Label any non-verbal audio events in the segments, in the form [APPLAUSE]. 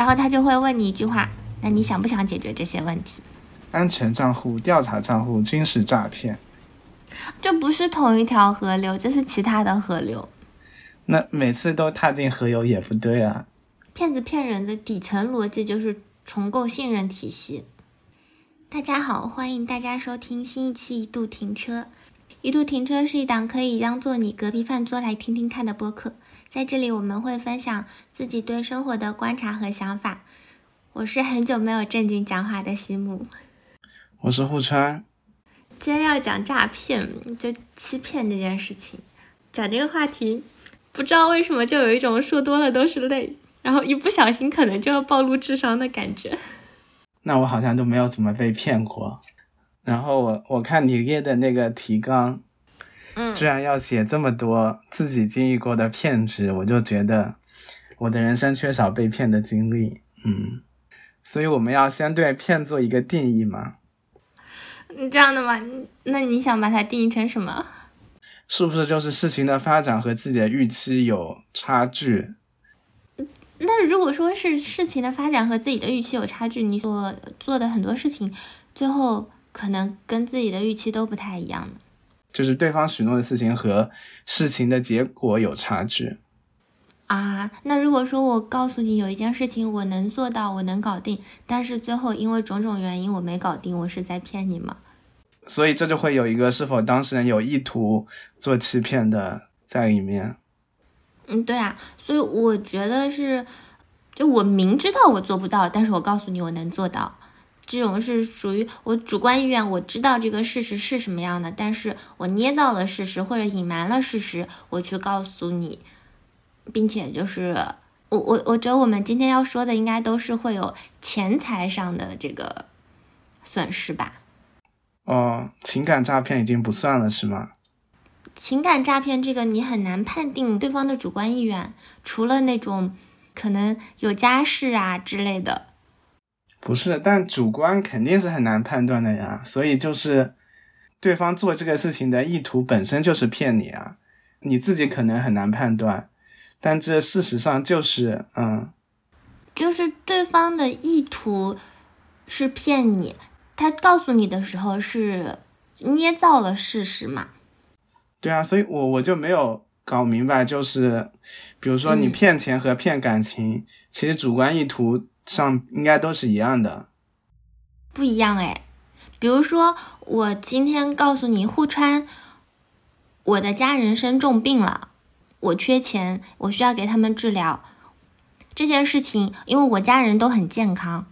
然后他就会问你一句话：那你想不想解决这些问题？安全账户、调查账户、军事诈骗，这不是同一条河流，这是其他的河流。那每次都踏进河流也不对啊！骗子骗人的底层逻辑就是重构信任体系。大家好，欢迎大家收听新一期一度停车。一度停车是一档可以当做你隔壁饭桌来听听看的播客，在这里我们会分享自己对生活的观察和想法。我是很久没有正经讲话的西木。我是户川，今天要讲诈骗，就欺骗这件事情。讲这个话题，不知道为什么就有一种说多了都是泪，然后一不小心可能就要暴露智商的感觉。[LAUGHS] 那我好像都没有怎么被骗过。然后我我看你列的那个提纲，嗯，居然要写这么多自己经历过的骗局，我就觉得我的人生缺少被骗的经历。嗯，所以我们要先对骗做一个定义嘛。你这样的吗？那你想把它定义成什么？是不是就是事情的发展和自己的预期有差距？那如果说是事情的发展和自己的预期有差距，你所做的很多事情，最后可能跟自己的预期都不太一样呢？就是对方许诺的事情和事情的结果有差距啊？那如果说我告诉你有一件事情我能做到，我能搞定，但是最后因为种种原因我没搞定，我是在骗你吗？所以这就会有一个是否当事人有意图做欺骗的在里面。嗯，对啊，所以我觉得是，就我明知道我做不到，但是我告诉你我能做到，这种是属于我主观意愿。我知道这个事实是什么样的，但是我捏造了事实或者隐瞒了事实，我去告诉你，并且就是我我我觉得我们今天要说的应该都是会有钱财上的这个损失吧。哦，情感诈骗已经不算了，是吗？情感诈骗这个你很难判定对方的主观意愿，除了那种可能有家室啊之类的。不是，但主观肯定是很难判断的呀。所以就是对方做这个事情的意图本身就是骗你啊，你自己可能很难判断，但这事实上就是嗯，就是对方的意图是骗你。他告诉你的时候是捏造了事实嘛？对啊，所以我我就没有搞明白，就是比如说你骗钱和骗感情，其实主观意图上应该都是一样的。不一样哎，比如说我今天告诉你，户川，我的家人生重病了，我缺钱，我需要给他们治疗。这件事情，因为我家人都很健康。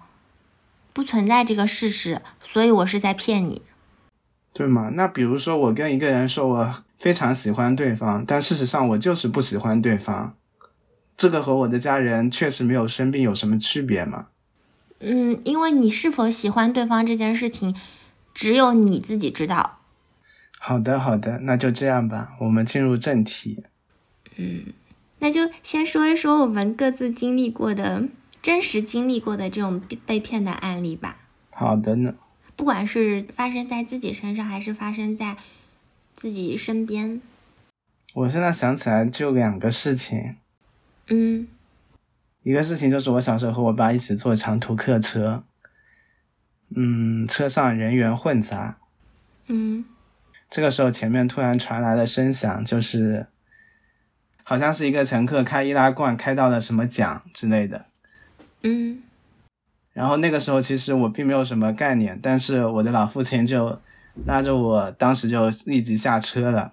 不存在这个事实，所以我是在骗你，对吗？那比如说我跟一个人说我非常喜欢对方，但事实上我就是不喜欢对方，这个和我的家人确实没有生病有什么区别吗？嗯，因为你是否喜欢对方这件事情，只有你自己知道。好的，好的，那就这样吧，我们进入正题。嗯，那就先说一说我们各自经历过的。真实经历过的这种被骗的案例吧。好的呢。不管是发生在自己身上，还是发生在自己身边。我现在想起来就两个事情。嗯。一个事情就是我小时候和我爸一起坐长途客车。嗯，车上人员混杂。嗯。这个时候前面突然传来了声响，就是好像是一个乘客开易拉罐开到了什么奖之类的。嗯，然后那个时候其实我并没有什么概念，但是我的老父亲就拉着我，当时就立即下车了。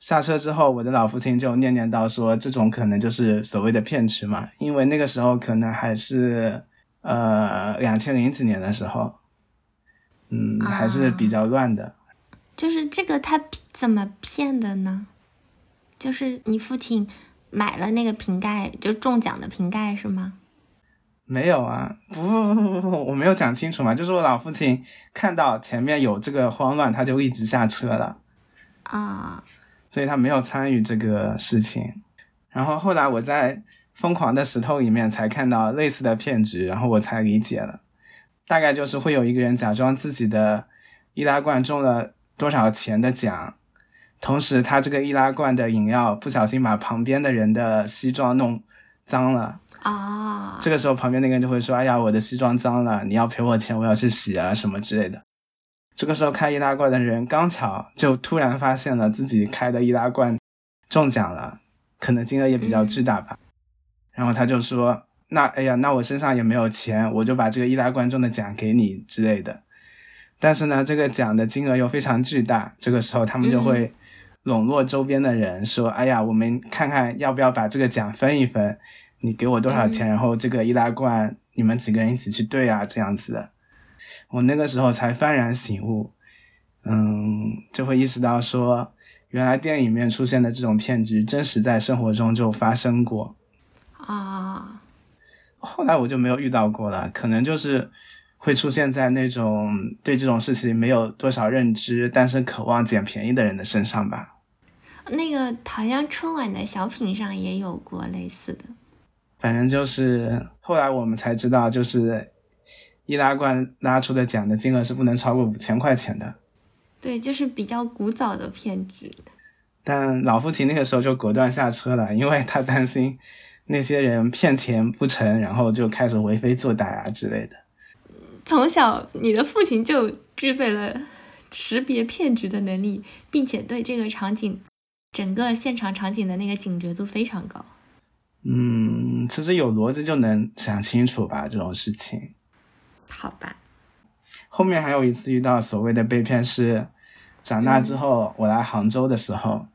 下车之后，我的老父亲就念念叨说：“这种可能就是所谓的骗局嘛，因为那个时候可能还是呃两千零几年的时候，嗯，还是比较乱的。”就是这个他怎么骗的呢？就是你父亲买了那个瓶盖，就中奖的瓶盖是吗？没有啊，不不不不不，我没有讲清楚嘛，就是我老父亲看到前面有这个慌乱，他就一直下车了，啊，所以他没有参与这个事情。然后后来我在《疯狂的石头》里面才看到类似的骗局，然后我才理解了，大概就是会有一个人假装自己的易拉罐中了多少钱的奖，同时他这个易拉罐的饮料不小心把旁边的人的西装弄脏了。啊，这个时候旁边那个人就会说：“哎呀，我的西装脏了，你要赔我钱，我要去洗啊，什么之类的。”这个时候开易拉罐的人刚巧就突然发现了自己开的易拉罐中奖了，可能金额也比较巨大吧。然后他就说：“那哎呀，那我身上也没有钱，我就把这个易拉罐中的奖给你之类的。”但是呢，这个奖的金额又非常巨大，这个时候他们就会笼络周边的人说：“哎呀，我们看看要不要把这个奖分一分。”你给我多少钱，然后这个易拉罐你们几个人一起去兑啊，这样子的。我那个时候才幡然醒悟，嗯，就会意识到说，原来电影里面出现的这种骗局，真实在生活中就发生过。啊，后来我就没有遇到过了，可能就是会出现在那种对这种事情没有多少认知，但是渴望捡便宜的人的身上吧。那个好像春晚的小品上也有过类似的。反正就是后来我们才知道，就是易拉罐拉出的奖的金额是不能超过五千块钱的。对，就是比较古早的骗局。但老父亲那个时候就果断下车了，因为他担心那些人骗钱不成，然后就开始为非作歹啊之类的。从小，你的父亲就具备了识别骗局的能力，并且对这个场景、整个现场场景的那个警觉度非常高。嗯，其实有逻辑就能想清楚吧，这种事情。好吧。后面还有一次遇到所谓的被骗是，长大之后我来杭州的时候，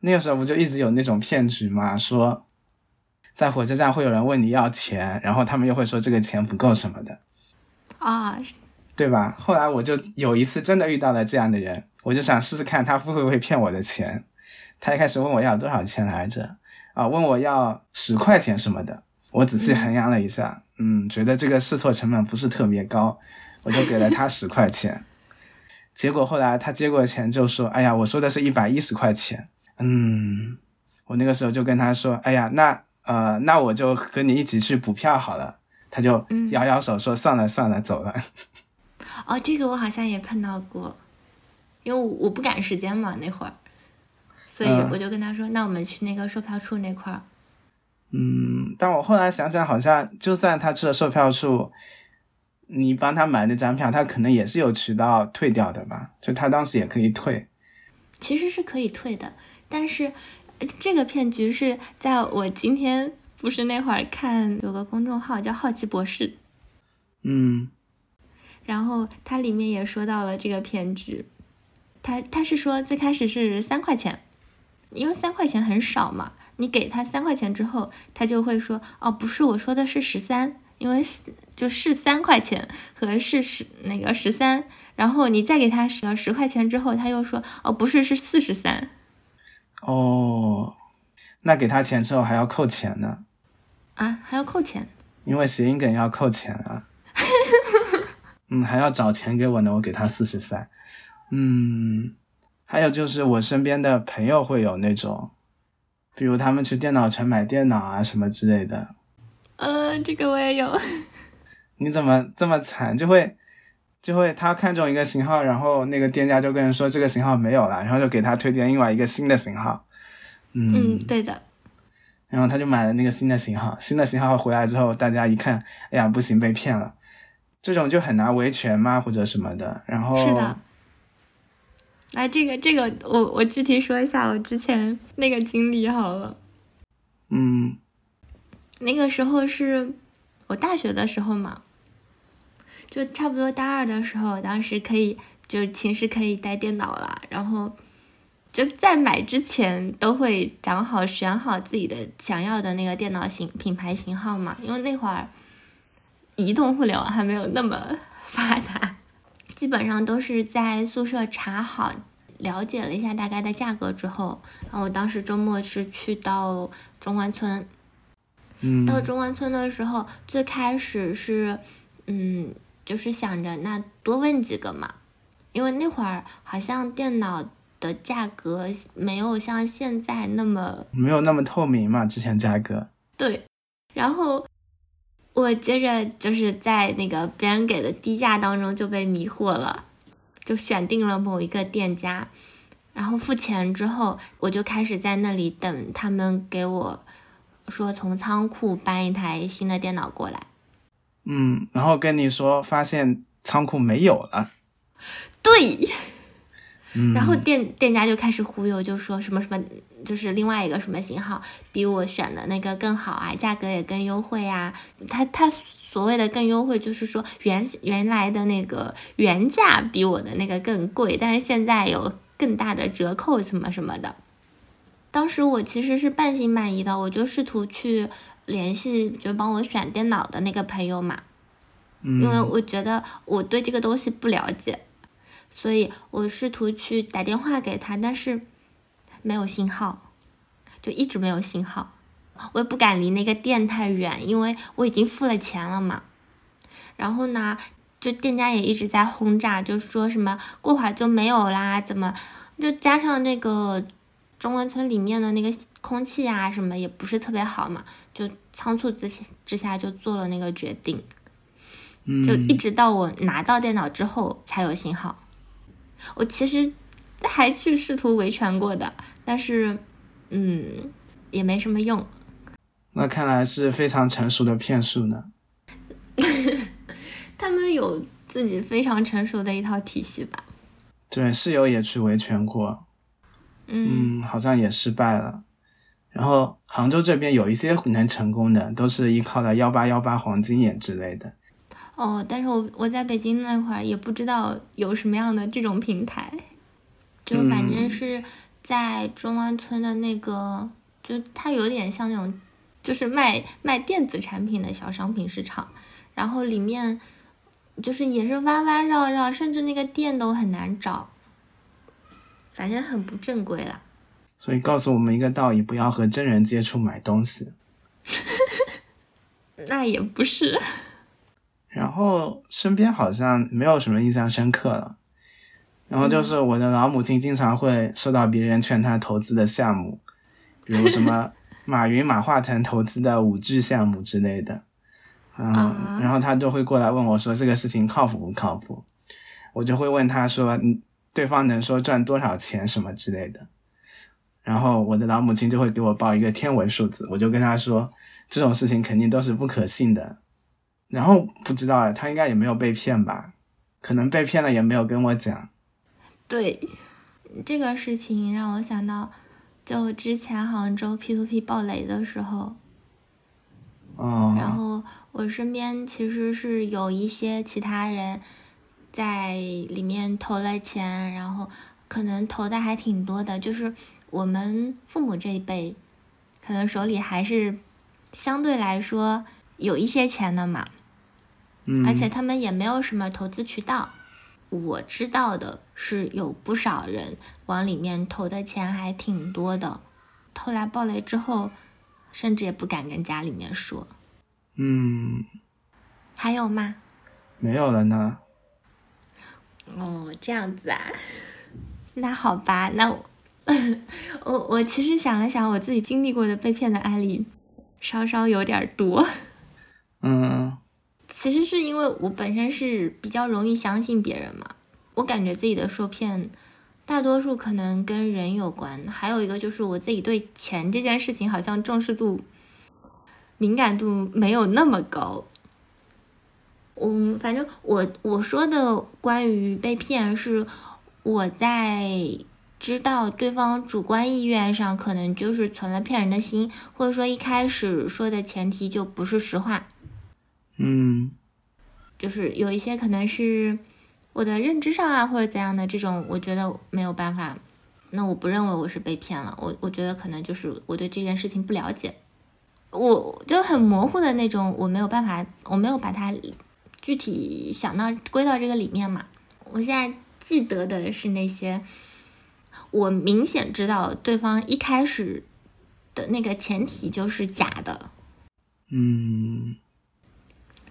那个时候不就一直有那种骗局嘛，说在火车站会有人问你要钱，然后他们又会说这个钱不够什么的。啊。对吧？后来我就有一次真的遇到了这样的人，我就想试试看他会不会骗我的钱。他一开始问我要多少钱来着？啊，问我要十块钱什么的，我仔细衡量了一下，嗯，觉得这个试错成本不是特别高，我就给了他十块钱。结果后来他接过钱就说：“哎呀，我说的是一百一十块钱。”嗯，我那个时候就跟他说：“哎呀，那呃，那我就和你一起去补票好了。”他就摇摇手说：“算了算了，走了。”哦，这个我好像也碰到过，因为我不赶时间嘛，那会儿。所以我就跟他说：“那我们去那个售票处那块儿。”嗯，但我后来想想，好像就算他去了售票处，你帮他买那张票，他可能也是有渠道退掉的吧？就他当时也可以退。其实是可以退的，但是这个骗局是在我今天不是那会儿看有个公众号叫好奇博士，嗯，然后它里面也说到了这个骗局，他他是说最开始是三块钱。因为三块钱很少嘛，你给他三块钱之后，他就会说哦，不是，我说的是十三，因为就是三块钱和是十那个十三，然后你再给他十十块钱之后，他又说哦，不是，是四十三。哦，那给他钱之后还要扣钱呢？啊，还要扣钱？因为谐音梗要扣钱啊。[LAUGHS] 嗯，还要找钱给我呢，我给他四十三。嗯。还有就是我身边的朋友会有那种，比如他们去电脑城买电脑啊什么之类的。嗯，这个我也有。你怎么这么惨？就会就会他看中一个型号，然后那个店家就跟人说这个型号没有了，然后就给他推荐另外一个新的型号。嗯，对的。然后他就买了那个新的型号，新的型号回来之后，大家一看，哎呀，不行，被骗了。这种就很难维权嘛，或者什么的。然后是的。哎，这个这个，我我具体说一下我之前那个经历好了。嗯，那个时候是我大学的时候嘛，就差不多大二的时候，当时可以就寝室可以带电脑了，然后就在买之前都会讲好选好自己的想要的那个电脑型品牌型号嘛，因为那会儿移动互联网还没有那么 [LAUGHS] 发达。基本上都是在宿舍查好，了解了一下大概的价格之后，然后我当时周末是去到中关村。嗯。到中关村的时候，最开始是，嗯，就是想着那多问几个嘛，因为那会儿好像电脑的价格没有像现在那么没有那么透明嘛，之前价格。对，然后。我接着就是在那个别人给的低价当中就被迷惑了，就选定了某一个店家，然后付钱之后，我就开始在那里等他们给我说从仓库搬一台新的电脑过来。嗯，然后跟你说发现仓库没有了。对。嗯。然后店店家就开始忽悠，就说什么什么，就是另外一个什么型号比我选的那个更好啊，价格也更优惠啊。他他所谓的更优惠，就是说原原来的那个原价比我的那个更贵，但是现在有更大的折扣什么什么的。当时我其实是半信半疑的，我就试图去。联系就帮我选电脑的那个朋友嘛，因为我觉得我对这个东西不了解，所以我试图去打电话给他，但是没有信号，就一直没有信号。我也不敢离那个店太远，因为我已经付了钱了嘛。然后呢，就店家也一直在轰炸，就说什么过会儿就没有啦，怎么就加上那个。中关村里面的那个空气啊，什么也不是特别好嘛，就仓促之之下就做了那个决定，就一直到我拿到电脑之后才有信号。我其实还去试图维权过的，但是嗯，也没什么用。那看来是非常成熟的骗术呢。[LAUGHS] 他们有自己非常成熟的一套体系吧？对，室友也去维权过。嗯，好像也失败了。然后杭州这边有一些能成功的，都是依靠的幺八幺八黄金眼之类的。哦，但是我我在北京那会儿也不知道有什么样的这种平台，就反正是在中关村的那个，就它有点像那种，就是卖卖电子产品的小商品市场，然后里面就是也是弯弯绕绕，甚至那个店都很难找。反正很不正规啦，所以告诉我们一个道理：不要和真人接触买东西。[LAUGHS] 那也不是。然后身边好像没有什么印象深刻了。然后就是我的老母亲经常会收到别人劝她投资的项目，比如什么 [LAUGHS] 马云、马化腾投资的五 G 项目之类的。嗯，然后他就会过来问我说：“这个事情靠谱不靠谱？”我就会问他说：“嗯。”对方能说赚多少钱什么之类的，然后我的老母亲就会给我报一个天文数字，我就跟他说这种事情肯定都是不可信的。然后不知道啊，他应该也没有被骗吧？可能被骗了也没有跟我讲。对，这个事情让我想到，就之前杭州 P to P 爆雷的时候，哦，然后我身边其实是有一些其他人。在里面投了钱，然后可能投的还挺多的，就是我们父母这一辈，可能手里还是相对来说有一些钱的嘛，嗯，而且他们也没有什么投资渠道。我知道的是有不少人往里面投的钱还挺多的，后来爆雷之后，甚至也不敢跟家里面说。嗯，还有吗？没有了呢。哦，这样子啊，那好吧，那我我我其实想了想，我自己经历过的被骗的案例，稍稍有点多。嗯，其实是因为我本身是比较容易相信别人嘛，我感觉自己的受骗，大多数可能跟人有关，还有一个就是我自己对钱这件事情好像重视度、敏感度没有那么高。嗯，反正我我说的关于被骗，是我在知道对方主观意愿上，可能就是存了骗人的心，或者说一开始说的前提就不是实话。嗯，就是有一些可能是我的认知上啊，或者怎样的这种，我觉得没有办法。那我不认为我是被骗了，我我觉得可能就是我对这件事情不了解，我就很模糊的那种，我没有办法，我没有把它。具体想到归到这个里面嘛，我现在记得的是那些，我明显知道对方一开始的那个前提就是假的。嗯，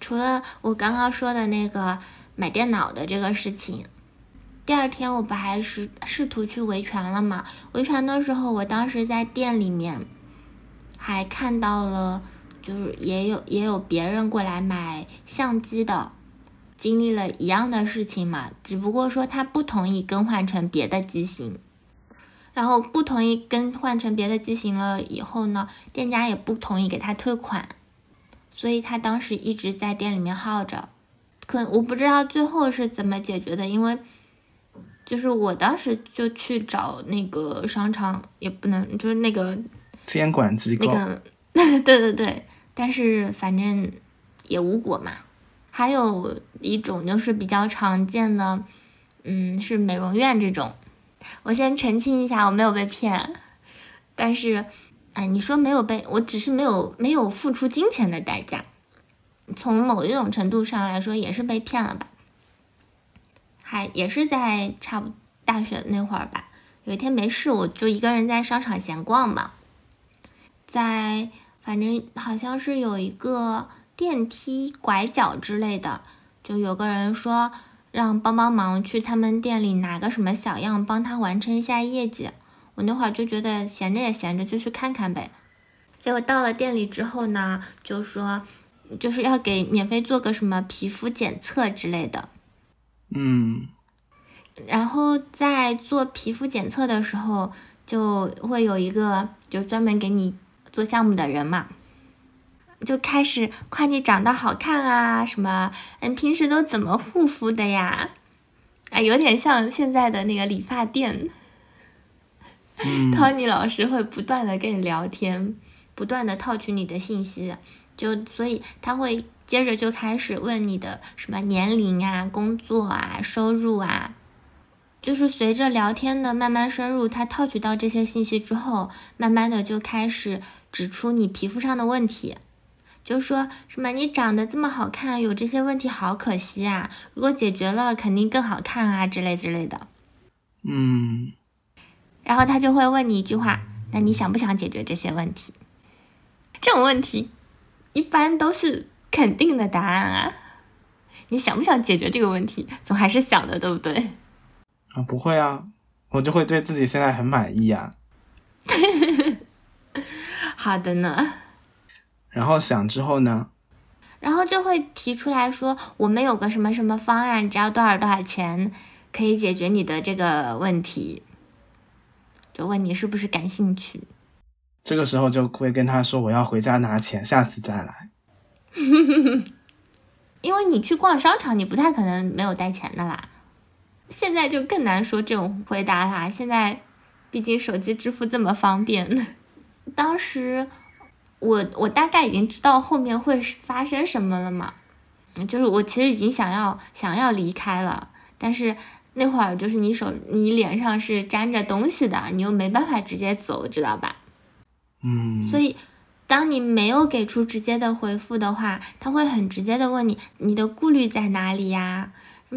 除了我刚刚说的那个买电脑的这个事情，第二天我不还是试图去维权了嘛？维权的时候，我当时在店里面还看到了。就是也有也有别人过来买相机的，经历了一样的事情嘛，只不过说他不同意更换成别的机型。然后不同意更换成别的机型了以后呢，店家也不同意给他退款，所以他当时一直在店里面耗着。可我不知道最后是怎么解决的，因为就是我当时就去找那个商场，也不能就是那个监管机构，那 [LAUGHS] 个对对对，但是反正也无果嘛。还有一种就是比较常见的，嗯，是美容院这种。我先澄清一下，我没有被骗，但是，哎，你说没有被，我只是没有没有付出金钱的代价，从某一种程度上来说也是被骗了吧，还也是在差不大学那会儿吧，有一天没事，我就一个人在商场闲逛嘛，在反正好像是有一个电梯拐角之类的，就有个人说。让帮帮忙去他们店里拿个什么小样，帮他完成一下业绩。我那会儿就觉得闲着也闲着，就去看看呗。结果到了店里之后呢，就说就是要给免费做个什么皮肤检测之类的。嗯。然后在做皮肤检测的时候，就会有一个就专门给你做项目的人嘛。就开始夸你长得好看啊，什么？嗯，平时都怎么护肤的呀？啊，有点像现在的那个理发店。Tony 老师会不断的跟你聊天，不断的套取你的信息，就所以他会接着就开始问你的什么年龄啊、工作啊、收入啊，就是随着聊天的慢慢深入，他套取到这些信息之后，慢慢的就开始指出你皮肤上的问题。就说什么你长得这么好看，有这些问题好可惜啊！如果解决了，肯定更好看啊，之类之类的。嗯。然后他就会问你一句话：那你想不想解决这些问题？这种问题一般都是肯定的答案啊。你想不想解决这个问题？总还是想的，对不对？啊，不会啊，我就会对自己现在很满意啊。[LAUGHS] 好的呢。然后想之后呢？然后就会提出来说，我们有个什么什么方案，只要多少多少钱，可以解决你的这个问题。就问你是不是感兴趣？这个时候就会跟他说，我要回家拿钱，下次再来。[LAUGHS] 因为你去逛商场，你不太可能没有带钱的啦。现在就更难说这种回答啦。现在毕竟手机支付这么方便，[LAUGHS] 当时。我我大概已经知道后面会发生什么了嘛，就是我其实已经想要想要离开了，但是那会儿就是你手你脸上是沾着东西的，你又没办法直接走，知道吧？嗯。所以当你没有给出直接的回复的话，他会很直接的问你你的顾虑在哪里呀？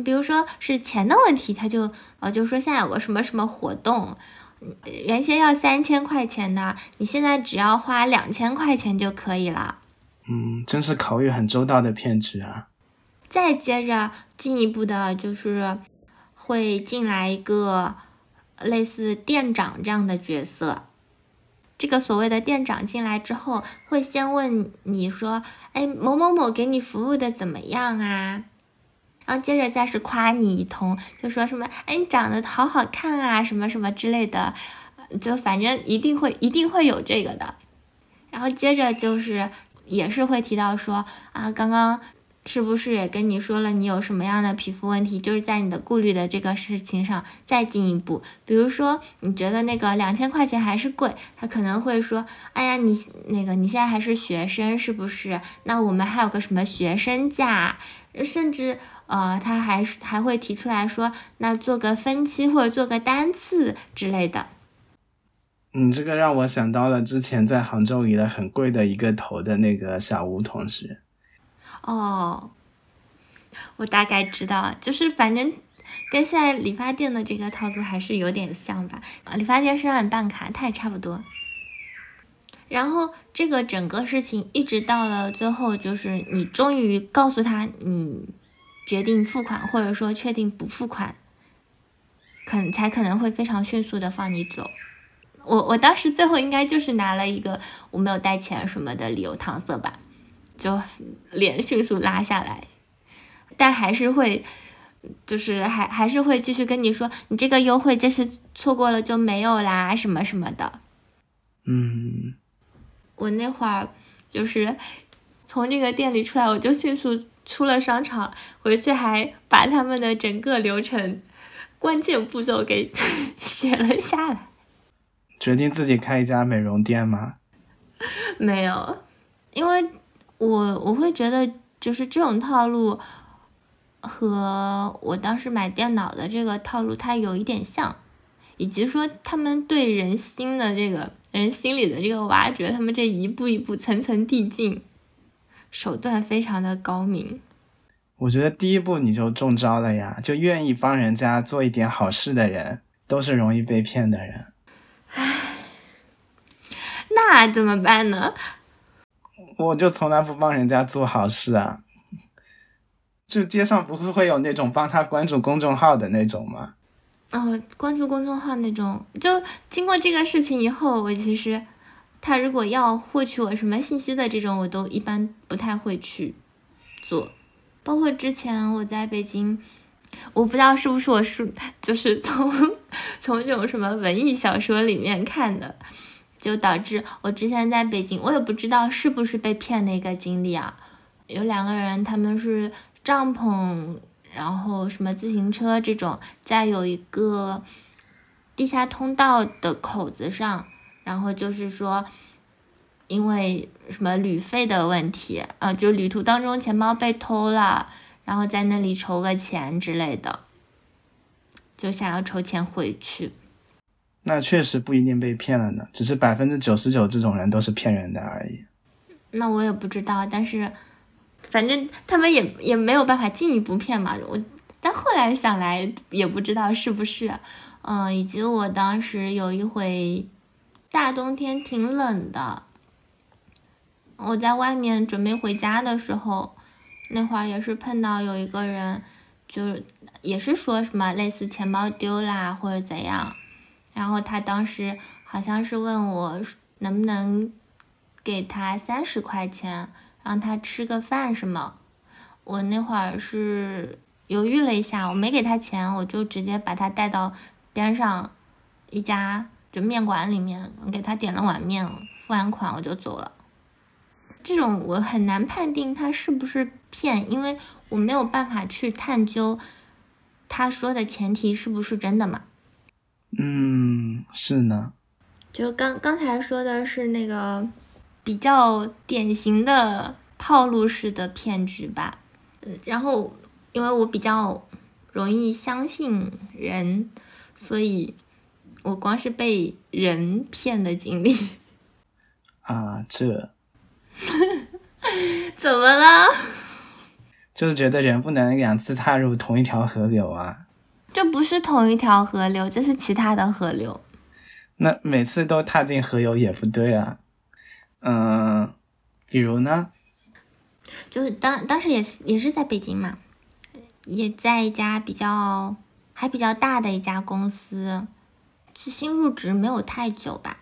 比如说是钱的问题，他就呃就说现在有个什么什么活动。原先要三千块钱的，你现在只要花两千块钱就可以了。嗯，真是考虑很周到的骗局啊！再接着进一步的，就是会进来一个类似店长这样的角色。这个所谓的店长进来之后，会先问你说：“哎，某某某给你服务的怎么样啊？”然后接着再是夸你一通，就说什么，哎，你长得好好看啊，什么什么之类的，就反正一定会一定会有这个的。然后接着就是也是会提到说啊，刚刚是不是也跟你说了你有什么样的皮肤问题？就是在你的顾虑的这个事情上再进一步，比如说你觉得那个两千块钱还是贵，他可能会说，哎呀，你那个你现在还是学生是不是？那我们还有个什么学生价，甚至。呃，他还是还会提出来说，那做个分期或者做个单次之类的。你，这个让我想到了之前在杭州理了很贵的一个头的那个小吴同学。哦，我大概知道，就是反正跟现在理发店的这个套路还是有点像吧。啊，理发店是让你办卡，它也差不多。然后这个整个事情一直到了最后，就是你终于告诉他你。决定付款，或者说确定不付款，可才可能会非常迅速的放你走。我我当时最后应该就是拿了一个我没有带钱什么的理由搪塞吧，就脸迅速拉下来，但还是会就是还还是会继续跟你说，你这个优惠这次错过了就没有啦，什么什么的。嗯，我那会儿就是从这个店里出来，我就迅速出了商场，回去还把他们的整个流程关键步骤给 [LAUGHS] 写了下来。决定自己开一家美容店吗？没有，因为我我会觉得就是这种套路和我当时买电脑的这个套路它有一点像，以及说他们对人心的这个人心里的这个挖掘，他们这一步一步层层递进，手段非常的高明。我觉得第一步你就中招了呀，就愿意帮人家做一点好事的人，都是容易被骗的人。唉，那怎么办呢？我就从来不帮人家做好事啊。就街上不会会有那种帮他关注公众号的那种吗？哦，关注公众号那种，就经过这个事情以后，我其实他如果要获取我什么信息的这种，我都一般不太会去做。包括之前我在北京，我不知道是不是我是就是从 [LAUGHS] 从这种什么文艺小说里面看的，就导致我之前在北京，我也不知道是不是被骗的一个经历啊。有两个人，他们是。帐篷，然后什么自行车这种，在有一个地下通道的口子上，然后就是说，因为什么旅费的问题，呃，就旅途当中钱包被偷了，然后在那里筹个钱之类的，就想要筹钱回去。那确实不一定被骗了呢，只是百分之九十九这种人都是骗人的而已。那我也不知道，但是。反正他们也也没有办法进一步骗嘛，我但后来想来也不知道是不是，嗯，以及我当时有一回大冬天挺冷的，我在外面准备回家的时候，那会儿也是碰到有一个人，就也是说什么类似钱包丢啦或者怎样，然后他当时好像是问我能不能给他三十块钱。让他吃个饭是吗？我那会儿是犹豫了一下，我没给他钱，我就直接把他带到边上一家就面馆里面，给他点了碗面，付完款我就走了。这种我很难判定他是不是骗，因为我没有办法去探究他说的前提是不是真的嘛。嗯，是呢。就刚刚才说的是那个。比较典型的套路式的骗局吧，嗯，然后因为我比较容易相信人，所以我光是被人骗的经历啊，这 [LAUGHS] 怎么了？就是觉得人不能两次踏入同一条河流啊，这不是同一条河流，这是其他的河流。那每次都踏进河流也不对啊。嗯，比如呢？就是当当时也是也是在北京嘛，也在一家比较还比较大的一家公司，就新入职没有太久吧，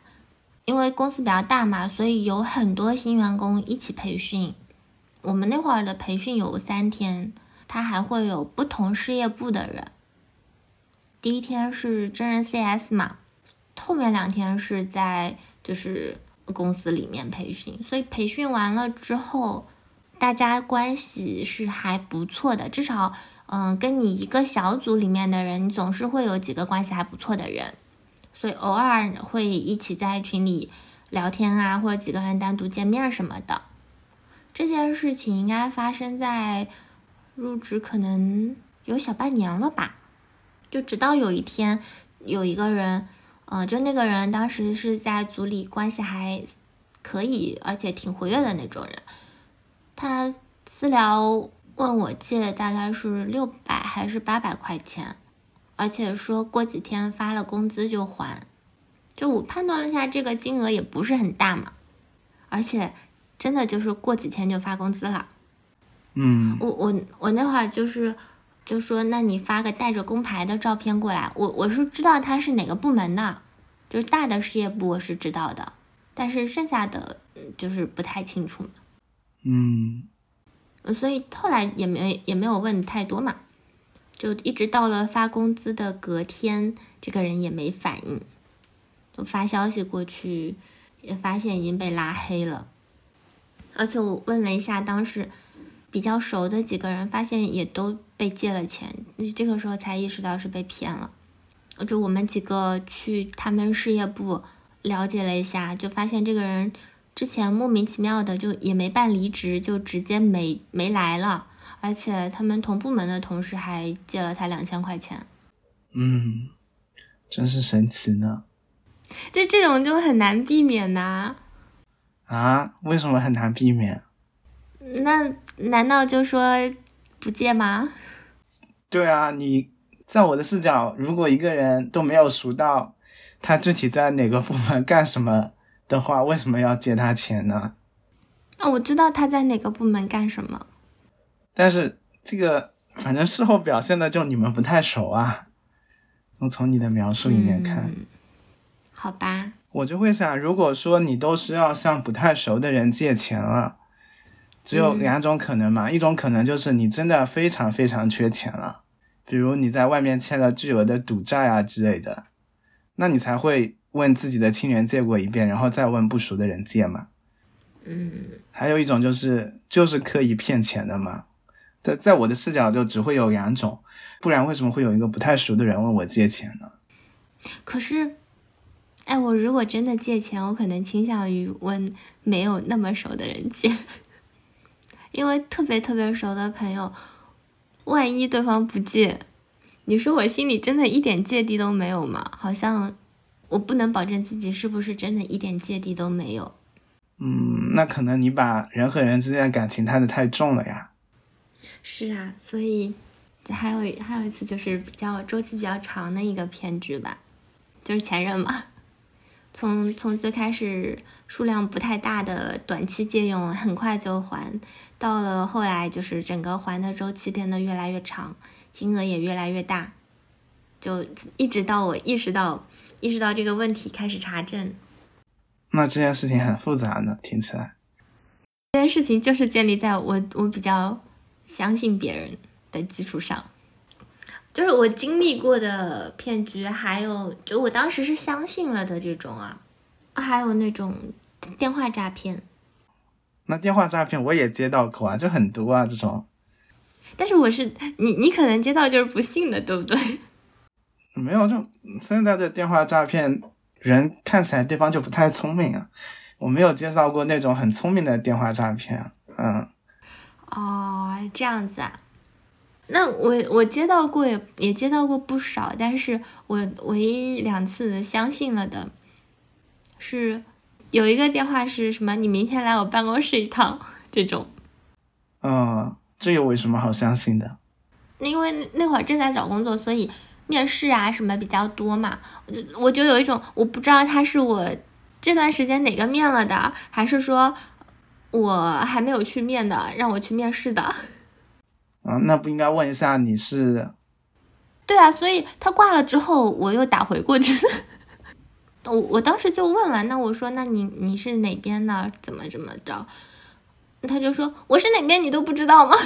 因为公司比较大嘛，所以有很多新员工一起培训。我们那会儿的培训有三天，他还会有不同事业部的人。第一天是真人 CS 嘛，后面两天是在就是。公司里面培训，所以培训完了之后，大家关系是还不错的。至少，嗯，跟你一个小组里面的人，你总是会有几个关系还不错的人。所以偶尔会一起在群里聊天啊，或者几个人单独见面什么的。这件事情应该发生在入职可能有小半年了吧。就直到有一天，有一个人。嗯，就那个人当时是在组里关系还可以，而且挺活跃的那种人。他私聊问我借大概是六百还是八百块钱，而且说过几天发了工资就还。就我判断了一下，这个金额也不是很大嘛，而且真的就是过几天就发工资了。嗯，我我我那会儿就是。就说那你发个带着工牌的照片过来，我我是知道他是哪个部门的，就是大的事业部我是知道的，但是剩下的就是不太清楚。嗯，所以后来也没也没有问太多嘛。就一直到了发工资的隔天，这个人也没反应，就发消息过去，也发现已经被拉黑了。而且我问了一下当时比较熟的几个人，发现也都被借了钱，这个时候才意识到是被骗了。就我们几个去他们事业部了解了一下，就发现这个人之前莫名其妙的就也没办离职，就直接没没来了。而且他们同部门的同事还借了他两千块钱。嗯，真是神奇呢。就这种就很难避免呐。啊？为什么很难避免？那难道就说不借吗？对啊，你在我的视角，如果一个人都没有熟到他具体在哪个部门干什么的话，为什么要借他钱呢？啊，我知道他在哪个部门干什么。但是这个反正事后表现的就你们不太熟啊，从从你的描述里面看，好吧，我就会想，如果说你都是要向不太熟的人借钱了，只有两种可能嘛，一种可能就是你真的非常非常缺钱了，比如你在外面欠了巨额的赌债啊之类的，那你才会问自己的亲人借过一遍，然后再问不熟的人借嘛。嗯，还有一种就是就是刻意骗钱的嘛。在在我的视角就只会有两种，不然为什么会有一个不太熟的人问我借钱呢？可是，哎，我如果真的借钱，我可能倾向于问没有那么熟的人借，因为特别特别熟的朋友，万一对方不借，你说我心里真的一点芥蒂都没有吗？好像我不能保证自己是不是真的一点芥蒂都没有。嗯，那可能你把人和人之间的感情看得太重了呀。是啊，所以还有还有一次就是比较周期比较长的一个骗局吧，就是前任嘛，从从最开始数量不太大的短期借用，很快就还，到了后来就是整个还的周期变得越来越长，金额也越来越大，就一直到我意识到意识到这个问题开始查证。那这件事情很复杂呢，听起来。这件事情就是建立在我我比较。相信别人的基础上，就是我经历过的骗局，还有就我当时是相信了的这种啊，还有那种电话诈骗。那电话诈骗我也接到过啊，就很多啊这种。但是我是你，你可能接到就是不信的，对不对？没有，就现在的电话诈骗，人看起来对方就不太聪明啊。我没有接到过那种很聪明的电话诈骗，嗯。哦，这样子啊，那我我接到过也也接到过不少，但是我唯一两次相信了的，是有一个电话是什么？你明天来我办公室一趟 [LAUGHS] 这种。嗯，这有为什么好相信的？那因为那会儿正在找工作，所以面试啊什么比较多嘛，我就我就有一种我不知道他是我这段时间哪个面了的，还是说。我还没有去面的，让我去面试的。啊，那不应该问一下你是？对啊，所以他挂了之后，我又打回过去。我我当时就问了，那我说，那你你是哪边的？怎么怎么着？他就说我是哪边，你都不知道吗？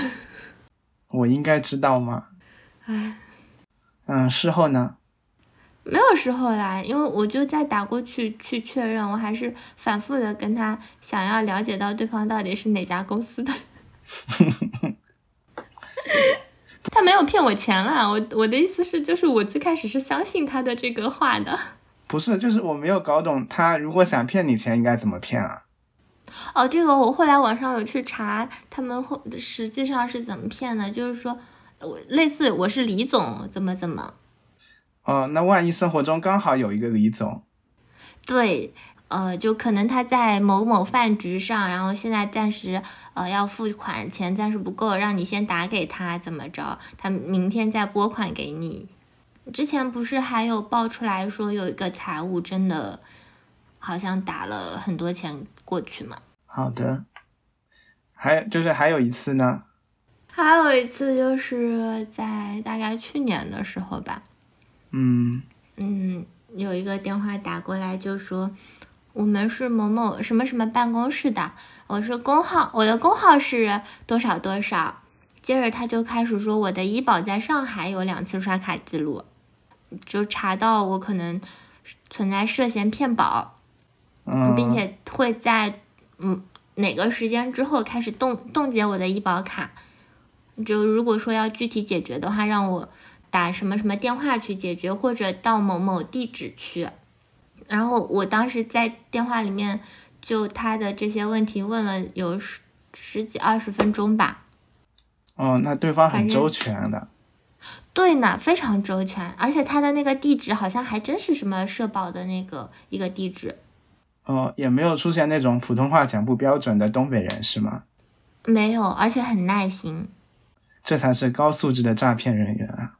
[LAUGHS] 我应该知道吗？唉，嗯，事后呢？没有事后啦，因为我就再打过去去确认，我还是反复的跟他想要了解到对方到底是哪家公司的。[LAUGHS] 他没有骗我钱啦，我我的意思是，就是我最开始是相信他的这个话的。不是，就是我没有搞懂他如果想骗你钱应该怎么骗啊？哦，这个我后来网上有去查，他们后实际上是怎么骗的，就是说我类似我是李总怎么怎么。哦，那万一生活中刚好有一个李总，对，呃，就可能他在某某饭局上，然后现在暂时呃要付款，钱暂时不够，让你先打给他，怎么着？他明天再拨款给你。之前不是还有爆出来说有一个财务真的好像打了很多钱过去吗？好的，还有就是还有一次呢，还有一次就是在大概去年的时候吧。嗯。嗯，有一个电话打过来，就说我们是某某什么什么办公室的，我是工号，我的工号是多少多少，接着他就开始说我的医保在上海有两次刷卡记录，就查到我可能存在涉嫌骗保，嗯，并且会在嗯哪个时间之后开始冻冻结我的医保卡。就如果说要具体解决的话，让我打什么什么电话去解决，或者到某某地址去。然后我当时在电话里面就他的这些问题问了有十十几二十分钟吧。哦，那对方很周全的。对呢，非常周全，而且他的那个地址好像还真是什么社保的那个一个地址，哦，也没有出现那种普通话讲不标准的东北人是吗？没有，而且很耐心。这才是高素质的诈骗人员啊！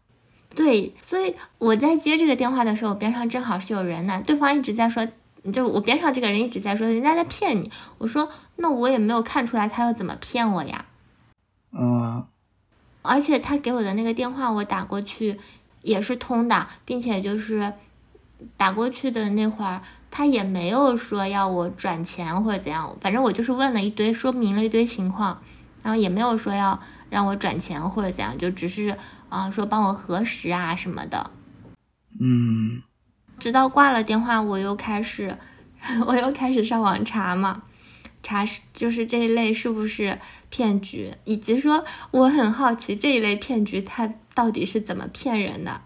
对，所以我在接这个电话的时候，边上正好是有人呢，对方一直在说，就我边上这个人一直在说人家在骗你。我说那我也没有看出来他要怎么骗我呀，嗯，而且他给我的那个电话我打过去也是通的，并且就是打过去的那会儿。他也没有说要我转钱或者怎样，反正我就是问了一堆，说明了一堆情况，然后也没有说要让我转钱或者怎样，就只是啊、说帮我核实啊什么的。嗯，直到挂了电话，我又开始，[LAUGHS] 我又开始上网查嘛，查是就是这一类是不是骗局，以及说我很好奇这一类骗局它到底是怎么骗人的。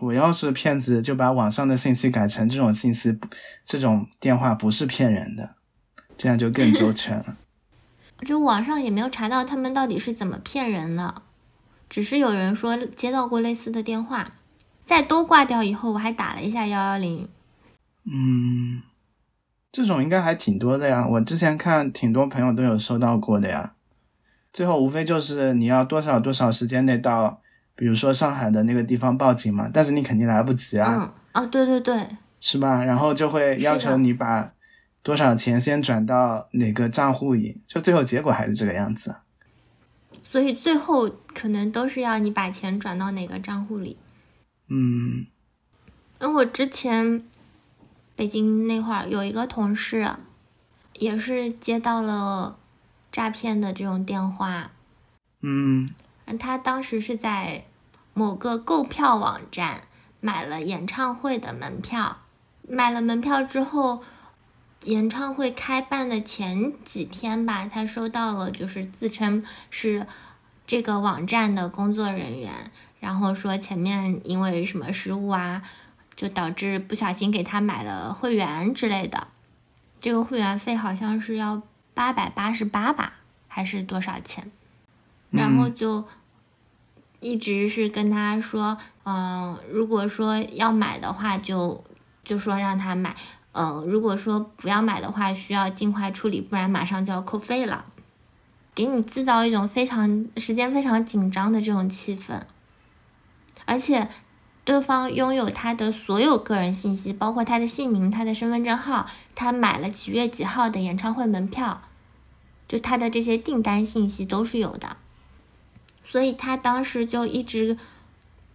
我要是骗子，就把网上的信息改成这种信息，这种电话不是骗人的，这样就更周全了。[LAUGHS] 就网上也没有查到他们到底是怎么骗人的，只是有人说接到过类似的电话，在都挂掉以后，我还打了一下幺幺零。嗯，这种应该还挺多的呀，我之前看挺多朋友都有收到过的呀。最后无非就是你要多少多少时间内到，比如说上海的那个地方报警嘛，但是你肯定来不及啊，嗯，哦，对对对，是吧？然后就会要求你把多少钱先转到哪个账户里，就最后结果还是这个样子。所以最后可能都是要你把钱转到哪个账户里。嗯那我之前北京那会儿有一个同事，也是接到了诈骗的这种电话，嗯。嗯他当时是在某个购票网站买了演唱会的门票，买了门票之后，演唱会开办的前几天吧，他收到了就是自称是这个网站的工作人员，然后说前面因为什么失误啊，就导致不小心给他买了会员之类的，这个会员费好像是要八百八十八吧，还是多少钱？然后嗯。就一直是跟他说，嗯、如果说要买的话就，就说让他买，嗯、如果说不要买的话，需要尽快处理，不然马上就要扣费了，给你制造一种非常时间非常紧张的这种气氛，而且对方拥有他的所有个人信息，包括他的姓名、他的身份证号，他买了几月几号的演唱会门票，就他的这些订单信息都是有的。所以他当时就一直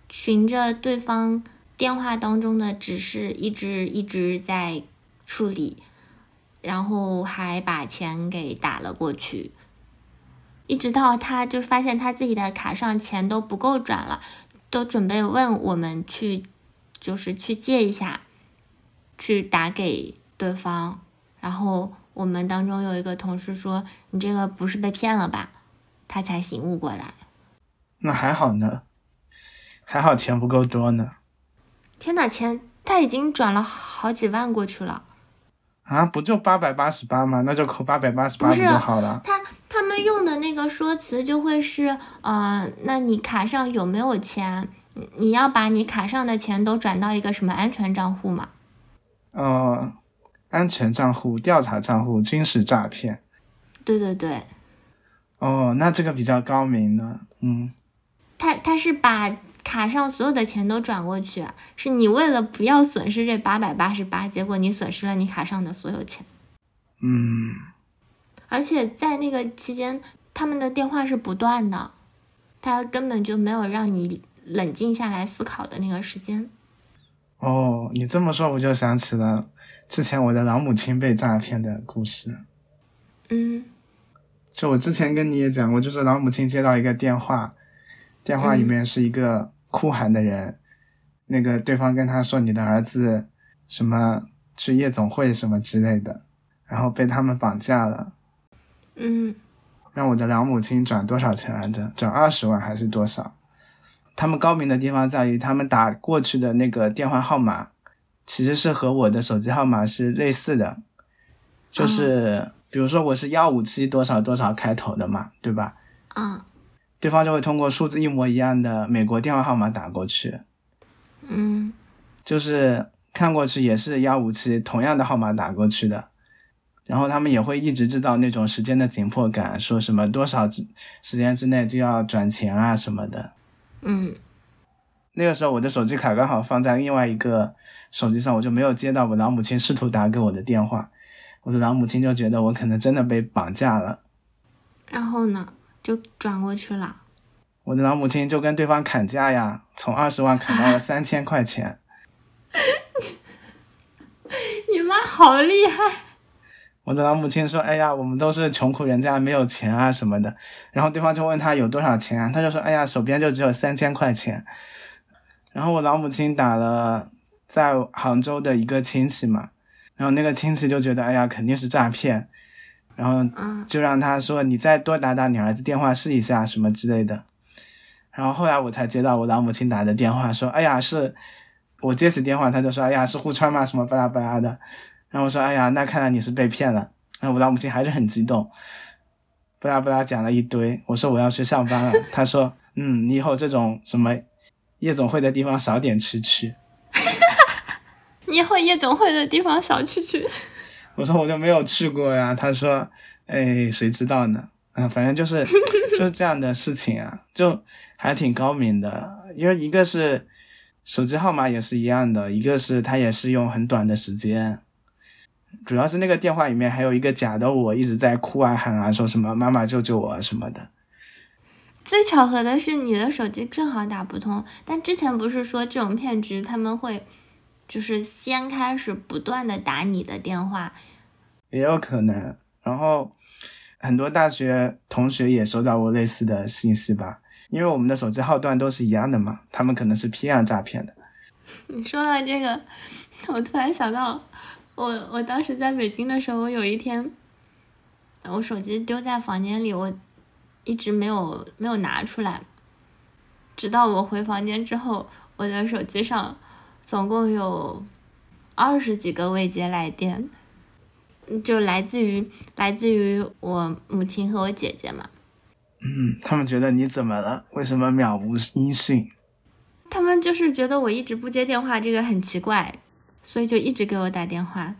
循着对方电话当中的指示，一直一直在处理，然后还把钱给打了过去，一直到他就发现他自己的卡上钱都不够转了，都准备问我们去，就是去借一下，去打给对方，然后我们当中有一个同事说：“你这个不是被骗了吧？”他才醒悟过来。那还好呢，还好钱不够多呢。天呐，钱他已经转了好几万过去了。啊，不就八百八十八吗？那就扣八百八十八不就好了？他他们用的那个说辞就会是，呃，那你卡上有没有钱？你你要把你卡上的钱都转到一个什么安全账户吗？呃，安全账户、调查账户均是诈骗。对对对，哦，那这个比较高明呢。嗯，他他是把卡上所有的钱都转过去，是你为了不要损失这八百八十八，结果你损失了你卡上的所有钱。嗯，而且在那个期间，他们的电话是不断的，他根本就没有让你冷静下来思考的那个时间。哦，你这么说我就想起了之前我的老母亲被诈骗的故事。嗯就我之前跟你也讲过，就是老母亲接到一个电话，电话里面是一个哭喊的人，那个对方跟他说你的儿子什么去夜总会什么之类的，然后被他们绑架了，嗯让我的老母亲转多少钱来着？转二十万还是多少？他们高明的地方在于，他们打过去的那个电话号码，其实是和我的手机号码是类似的，就是、比如说我是幺五七多少多少开头的嘛，对吧？啊对方就会通过数字一模一样的美国电话号码打过去，嗯就是看过去也是幺五七同样的号码打过去的，然后他们也会一直制造那种时间的紧迫感，说什么多少之时间之内就要转钱啊什么的。嗯那个时候我的手机卡刚好放在另外一个手机上，我就没有接到我老母亲试图打给我的电话，我的老母亲就觉得我可能真的被绑架了，然后呢就转过去了。我的老母亲就跟对方砍价呀，从二十万砍到了三千块钱。[LAUGHS] 你妈好厉害！我的老母亲说：“哎呀，我们都是穷苦人家，没有钱啊什么的。”然后对方就问他有多少钱啊，他就说：“哎呀，手边就只有三千块钱。”然后我老母亲打了在杭州的一个亲戚嘛，然后那个亲戚就觉得：“哎呀，肯定是诈骗。”然后嗯就让他说：“你再多打打你儿子电话试一下什么之类的。”然后后来我才接到我老母亲打的电话，说：“哎呀，是我接起电话，他就说：‘哎呀，是互川吗？什么巴拉巴拉的。’然后我说：‘哎呀，那看来你是被骗了。’然后我老母亲还是很激动，巴拉巴拉讲了一堆。我说我要去上班了，她说：‘嗯，你以后这种什么夜总会的地方少点去去。[LAUGHS] ’你以后夜总会的地方少去去。我说我就没有去过呀。他说：‘哎，谁知道呢？’啊，反正就是 [LAUGHS] 就是这样的事情啊，就还挺高明的。因为一个是手机号码也是一样的，一个是他也是用很短的时间。主要是那个电话里面还有一个假的我一直在哭啊喊啊，说什么妈妈救救我啊什么的。最巧合的是，你的手机正好打不通。但之前不是说这种骗局他们会，就是先开始不断的打你的电话，也有可能。然后很多大学同学也收到过类似的信息吧，因为我们的手机号段都是一样的嘛，他们可能是批量诈骗的。你说到这个，我突然想到，我我当时在北京的时候，我有一天，我手机丢在房间里，我一直没有没有拿出来，直到我回房间之后，我的手机上总共有二十几个未接来电，就来自于来自于我母亲和我姐姐嘛，嗯，他们觉得你怎么了？为什么渺无音讯？他们就是觉得我一直不接电话，这个很奇怪，所以就一直给我打电话。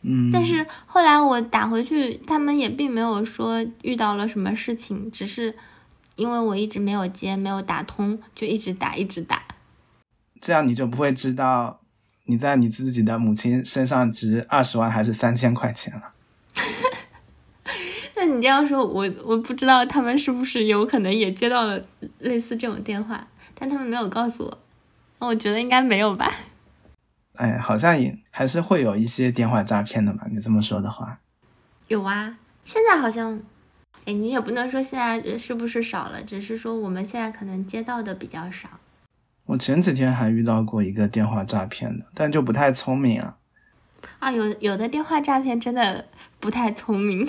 嗯，但是后来我打回去，他们也并没有说遇到了什么事情，只是因为我一直没有接，没有打通，就一直打，一直打。这样你就不会知道你在你自己的母亲身上值二十万还是三千块钱了。[LAUGHS] 那你这样说，我我不知道他们是不是有可能也接到了类似这种电话，但他们没有告诉我。那我觉得应该没有吧。哎，好像也还是会有一些电话诈骗的吧。你这么说的话，有啊，现在好像，哎，你也不能说现在是不是少了，只是说我们现在可能接到的比较少。我前几天还遇到过一个电话诈骗的，但就不太聪明啊。啊，有有的电话诈骗真的不太聪明。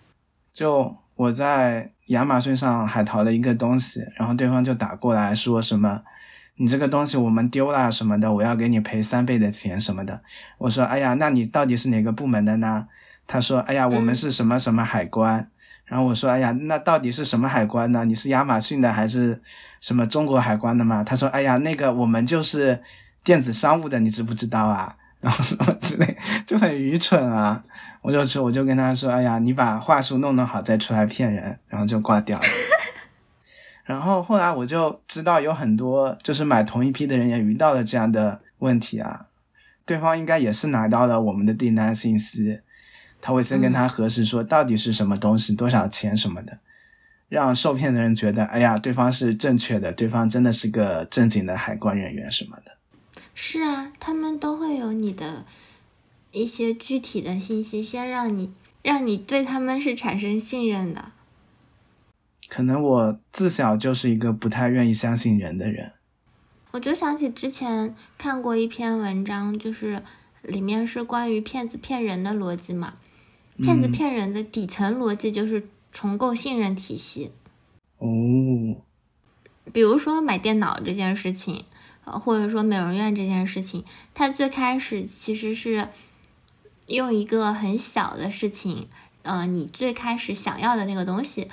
[LAUGHS] 就我在亚马逊上海淘了一个东西，然后对方就打过来说什么，你这个东西我们丢了什么的，我要给你赔三倍的钱什么的。我说，哎呀，那你到底是哪个部门的呢？他说，哎呀，我们是什么什么海关。然后我说，哎呀，那到底是什么海关呢？你是亚马逊的还是什么中国海关的吗？他说，哎呀，那个我们就是电子商务的，你知不知道啊？[LAUGHS] 然后什么之类，就很愚蠢啊！我就说，我就跟他说，哎呀，你把话术弄弄好再出来骗人，然后就挂掉了。然后后来我就知道有很多就是买同一批的人也遇到了这样的问题啊，对方应该也是拿到了我们的订单信息，他会先跟他核实说到底是什么东西、多少钱什么的，让受骗的人觉得，哎呀，对方是正确的，对方真的是个正经的海关人员什么的。是啊，他们都会有你的一些具体的信息，先让你让你对他们是产生信任的。可能我自小就是一个不太愿意相信人的人。我就想起之前看过一篇文章，就是里面是关于骗子骗人的逻辑嘛。骗子骗人的底层逻辑就是重构信任体系。哦，比如说买电脑这件事情，啊，或者说美容院这件事情，它最开始其实是用一个很小的事情，呃，你最开始想要的那个东西，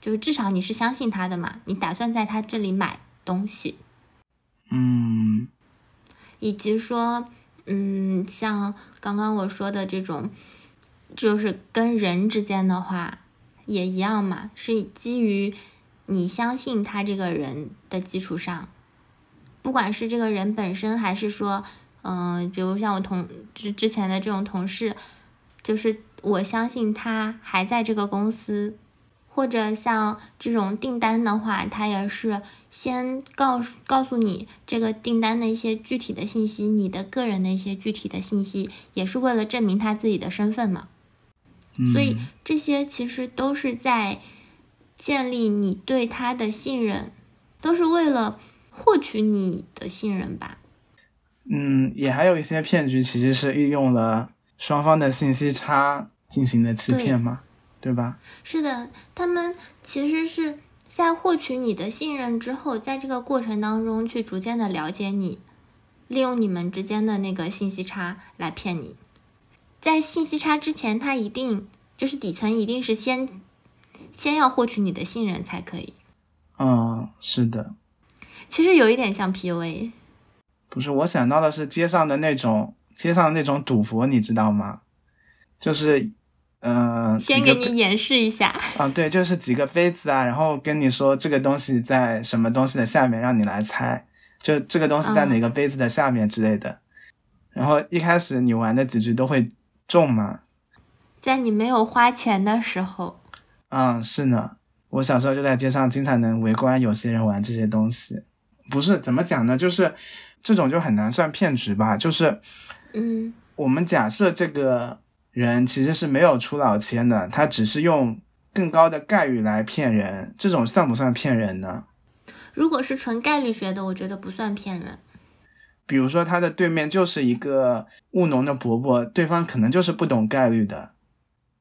就是至少你是相信他的嘛，你打算在他这里买东西。嗯，以及说，嗯，像刚刚我说的这种，就是跟人之间的话也一样嘛，是基于你相信他这个人的基础上，不管是这个人本身，还是说，嗯，比如像我同之之前的这种同事，就是我相信他还在这个公司。或者像这种订单的话，他也是先告诉告诉你这个订单的一些具体的信息，你的个人的一些具体的信息，也是为了证明他自己的身份嘛。所以这些其实都是在建立你对他的信任，都是为了获取你的信任吧。嗯，也还有一些骗局其实是运用了双方的信息差进行的欺骗嘛。对吧？是的，他们其实是在获取你的信任之后，在这个过程当中去逐渐的了解你，利用你们之间的那个信息差来骗你。在信息差之前，他一定就是底层一定是先先要获取你的信任才可以。嗯，是的。其实有一点像 PUA。不是，我想到的是街上的那种街上的那种赌博，你知道吗？就是。嗯，先给你演示一下。[LAUGHS] 啊，对，就是几个杯子啊，然后跟你说这个东西在什么东西的下面，让你来猜，就这个东西在哪个杯子的下面之类的。然后一开始你玩的几局都会中吗？在你没有花钱的时候。嗯，是呢。我小时候就在街上经常能围观有些人玩这些东西。不是怎么讲呢？就是这种就很难算骗局吧？就是，嗯，我们假设这个。人其实是没有出老千的，他只是用更高的概率来骗人，这种算不算骗人呢？如果是纯概率学的，我觉得不算骗人。比如说他的对面就是一个务农的伯伯，对方可能就是不懂概率的，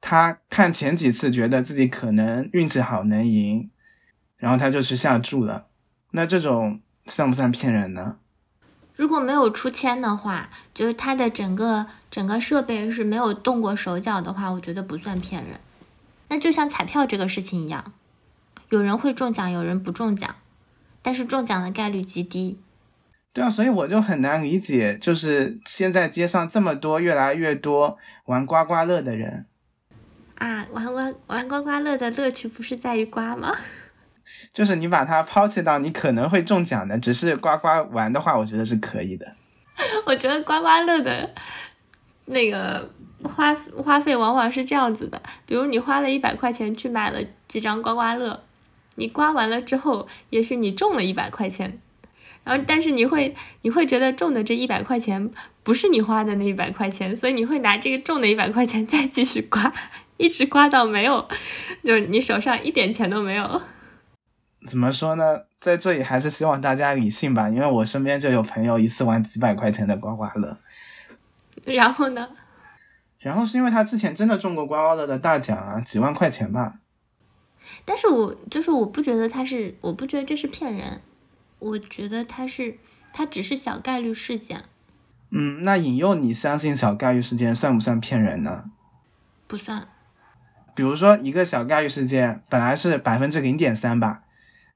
他看前几次觉得自己可能运气好能赢，然后他就去下注了，那这种算不算骗人呢？如果没有出千的话，就是他的整个整个设备是没有动过手脚的话，我觉得不算骗人。那就像彩票这个事情一样，有人会中奖，有人不中奖，但是中奖的概率极低。对啊，所以我就很难理解，就是现在街上这么多、越来越多玩刮刮乐的人啊，玩玩玩刮刮乐的乐趣不是在于刮吗？就是你把它抛弃到你可能会中奖的，只是刮刮玩的话，我觉得是可以的。[LAUGHS] 我觉得刮刮乐的那个花花费往往是这样子的，比如你花了一百块钱去买了几张刮刮乐，你刮完了之后，也许你中了一百块钱，然后但是你会你会觉得中的这一百块钱不是你花的那一百块钱，所以你会拿这个中的一百块钱再继续刮，一直刮到没有，就是你手上一点钱都没有。怎么说呢？在这里还是希望大家理性吧，因为我身边就有朋友一次玩几百块钱的刮刮乐。[LAUGHS] 然后呢？然后是因为他之前真的中过刮刮乐的大奖啊，几万块钱吧。但是我就是我不觉得他是，我不觉得这是骗人，我觉得他是，他只是小概率事件。嗯，那引诱你相信小概率事件算不算骗人呢？不算。比如说一个小概率事件本来是百分之零点三吧。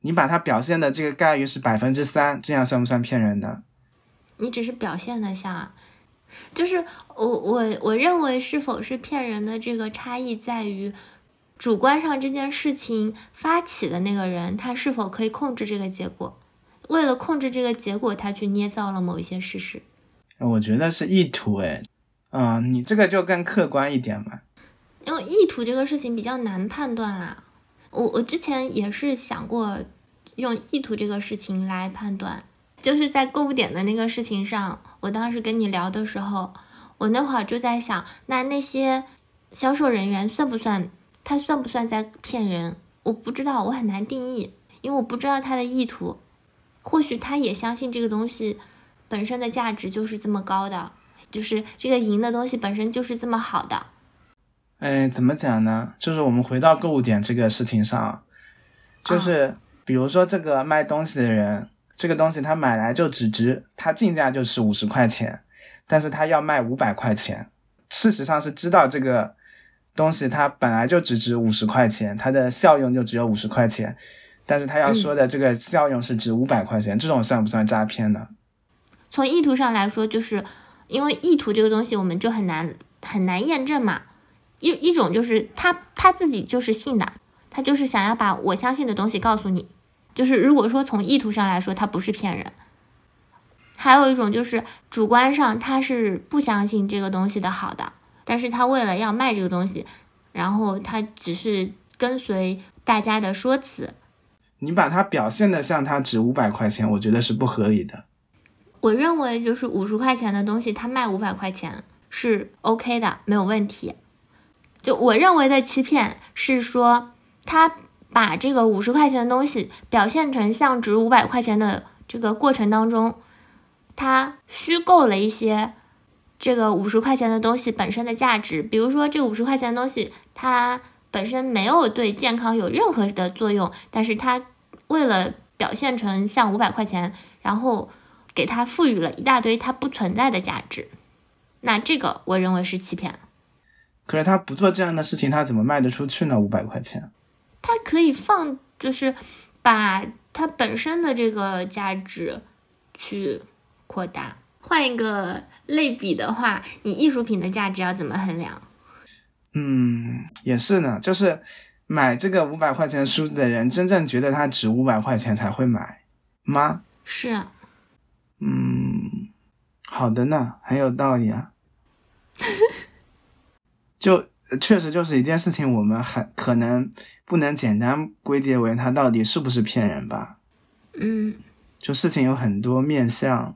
你把它表现的这个概率是百分之三，这样算不算骗人的？你只是表现的像，就是我我我认为是否是骗人的这个差异在于，主观上这件事情发起的那个人他是否可以控制这个结果，为了控制这个结果，他去捏造了某一些事实。我觉得是意图诶，嗯，你这个就更客观一点嘛。因为意图这个事情比较难判断啦。我我之前也是想过用意图这个事情来判断，就是在购物点的那个事情上，我当时跟你聊的时候，我那会儿就在想，那那些销售人员算不算？他算不算在骗人？我不知道，我很难定义，因为我不知道他的意图。或许他也相信这个东西本身的价值就是这么高的，就是这个银的东西本身就是这么好的。哎，怎么讲呢？就是我们回到购物点这个事情上，就是比如说这个卖东西的人，这个东西他买来就只值，他进价就是五十块钱，但是他要卖五百块钱。事实上是知道这个东西它本来就只值五十块钱，它的效用就只有五十块钱，但是他要说的这个效用是值五百块钱，这种算不算诈骗呢？从意图上来说，就是因为意图这个东西我们就很难很难验证嘛。一一种就是他他自己就是信的，他就是想要把我相信的东西告诉你。就是如果说从意图上来说，他不是骗人。还有一种就是主观上他是不相信这个东西的好的，但是他为了要卖这个东西，然后他只是跟随大家的说辞。你把它表现的像它值五百块钱，我觉得是不合理的。我认为就是五十块钱的东西，他卖五百块钱是 OK 的，没有问题。就我认为的欺骗是说，他把这个五十块钱的东西表现成像值五百块钱的这个过程当中。他虚构了一些这个五十块钱的东西本身的价值，比如说这五十块钱的东西，它本身没有对健康有任何的作用，但是他为了表现成像五百块钱，然后给它赋予了一大堆它不存在的价值，那这个我认为是欺骗。可是他不做这样的事情，他怎么卖得出去呢？五百块钱，他可以放，就是把它本身的这个价值去。扩大，换一个类比的话，你艺术品的价值要怎么衡量？嗯，也是呢，就是买这个五百块钱梳子的人，真正觉得它值五百块钱才会买吗？是。嗯，好的呢，很有道理啊。[LAUGHS] 就确实就是一件事情，我们很可能不能简单归结为他到底是不是骗人吧。嗯。就事情有很多面向。